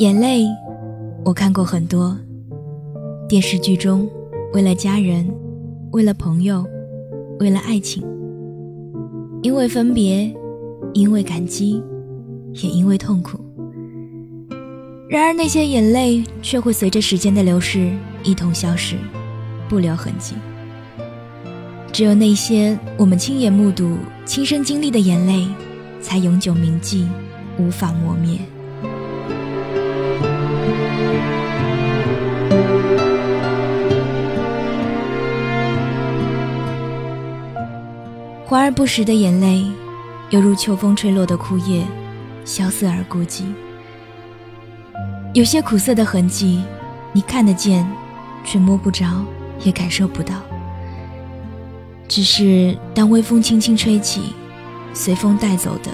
眼泪，我看过很多。电视剧中，为了家人，为了朋友，为了爱情，因为分别，因为感激，也因为痛苦。然而，那些眼泪却会随着时间的流逝一同消失，不留痕迹。只有那些我们亲眼目睹、亲身经历的眼泪，才永久铭记，无法磨灭。华而不实的眼泪，犹如秋风吹落的枯叶，萧瑟而孤寂。有些苦涩的痕迹，你看得见，却摸不着，也感受不到。只是当微风轻轻吹起，随风带走的，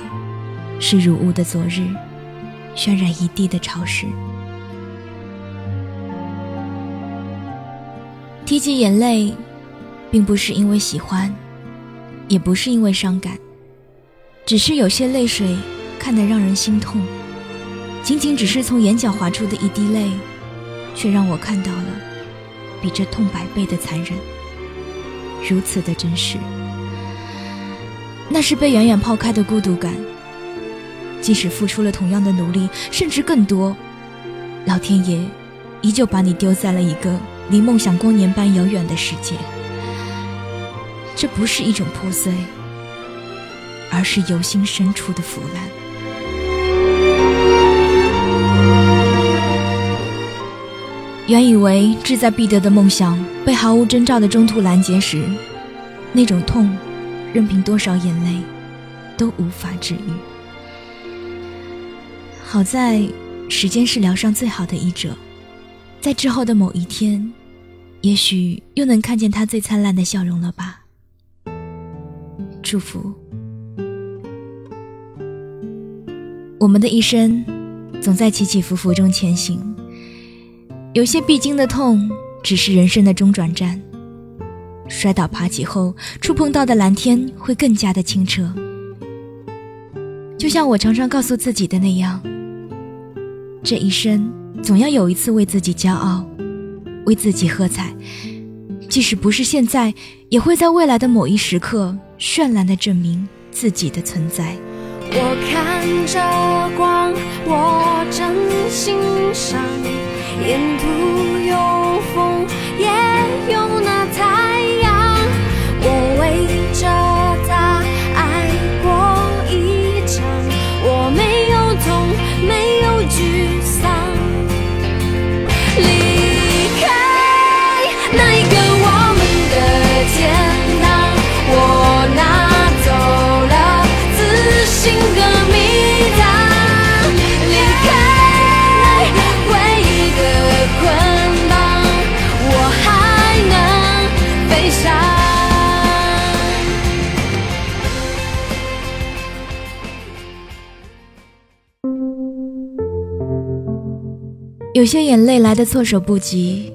是如雾的昨日，渲染一地的潮湿。提起眼泪，并不是因为喜欢。也不是因为伤感，只是有些泪水看得让人心痛。仅仅只是从眼角滑出的一滴泪，却让我看到了比这痛百倍的残忍，如此的真实。那是被远远抛开的孤独感。即使付出了同样的努力，甚至更多，老天爷依旧把你丢在了一个离梦想光年般遥远的世界。这不是一种破碎，而是由心深处的腐烂。原以为志在必得的梦想被毫无征兆的中途拦截时，那种痛，任凭多少眼泪，都无法治愈。好在，时间是疗伤最好的医者，在之后的某一天，也许又能看见他最灿烂的笑容了吧。祝福。我们的一生，总在起起伏伏中前行。有些必经的痛，只是人生的中转站。摔倒爬起后，触碰到的蓝天会更加的清澈。就像我常常告诉自己的那样，这一生总要有一次为自己骄傲，为自己喝彩。即使不是现在，也会在未来的某一时刻。绚烂的证明自己的存在。我看着光，我真欣赏，沿途有风，也有有些眼泪来的措手不及，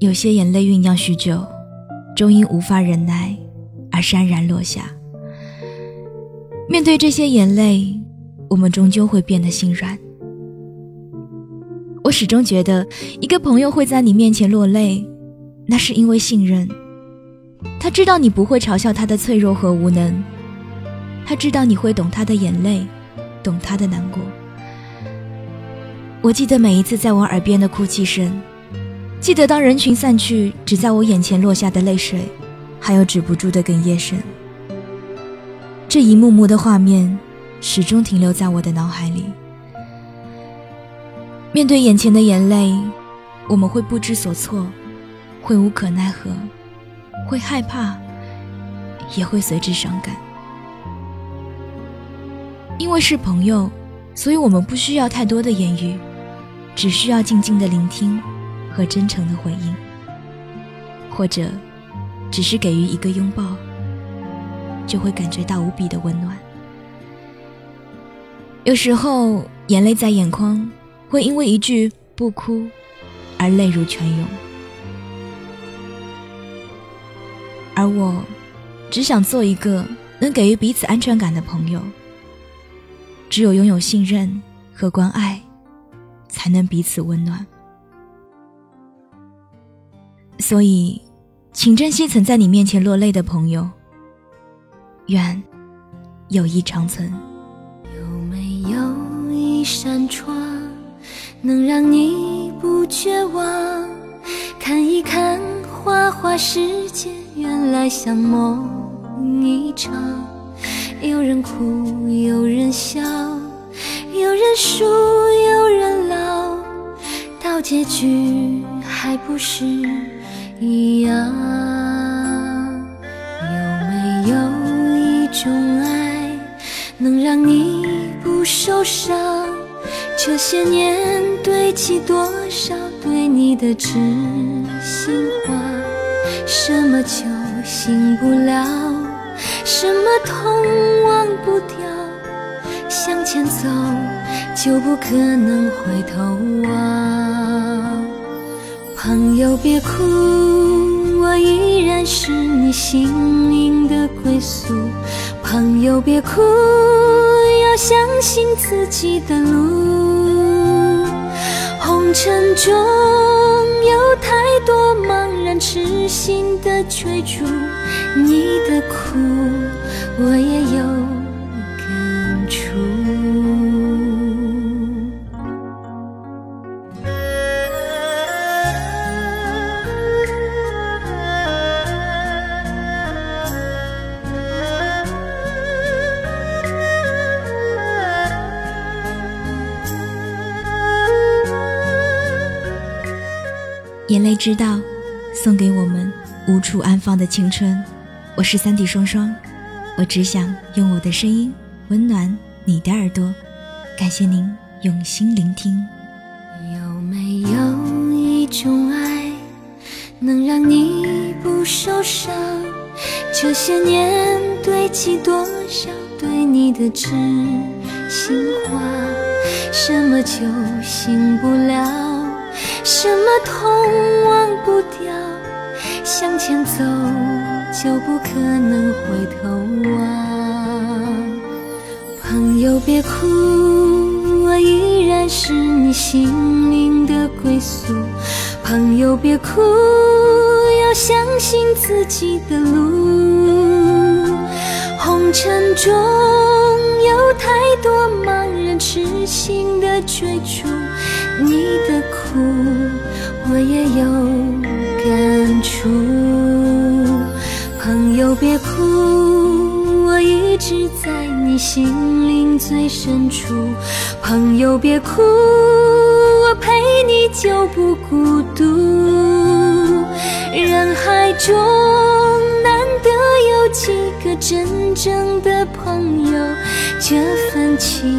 有些眼泪酝酿许久，终因无法忍耐而潸然落下。面对这些眼泪，我们终究会变得心软。我始终觉得，一个朋友会在你面前落泪，那是因为信任。他知道你不会嘲笑他的脆弱和无能，他知道你会懂他的眼泪，懂他的难过。我记得每一次在我耳边的哭泣声，记得当人群散去，只在我眼前落下的泪水，还有止不住的哽咽声。这一幕幕的画面，始终停留在我的脑海里。面对眼前的眼泪，我们会不知所措，会无可奈何，会害怕，也会随之伤感。因为是朋友，所以我们不需要太多的言语，只需要静静的聆听和真诚的回应，或者只是给予一个拥抱，就会感觉到无比的温暖。有时候眼泪在眼眶，会因为一句“不哭”而泪如泉涌，而我只想做一个能给予彼此安全感的朋友。只有拥有信任和关爱，才能彼此温暖。所以，请珍惜曾在你面前落泪的朋友。愿友谊长存。有没有一扇窗，能让你不绝望。看一看花花世界，原来像梦一场。有人哭，有人笑，有人输，结局还不是一样？有没有一种爱，能让你不受伤？这些年堆积多少对你的知心话，什么酒醒不了，什么痛忘不掉，向前走就不可能回头望。朋友别哭，我依然是你心灵的归宿。朋友别哭，要相信自己的路。红尘中有太多茫然痴心的追逐，你的苦我也有眼泪知道，送给我们无处安放的青春。我是三弟双双，我只想用我的声音温暖你的耳朵。感谢您用心聆听。有没有一种爱，能让你不受伤？这些年堆积多少对你的知心话？什么酒醒不了？什么痛忘不掉，向前走就不可能回头望。朋友别哭，我依然是你心灵的归宿。朋友别哭，要相信自己的路。红尘中有太多茫然痴心的追逐。你的苦苦，我也有感触。朋友别哭，我一直在你心灵最深处。朋友别哭，我陪你就不孤独。人海中难得有几个真正的朋友，这份情，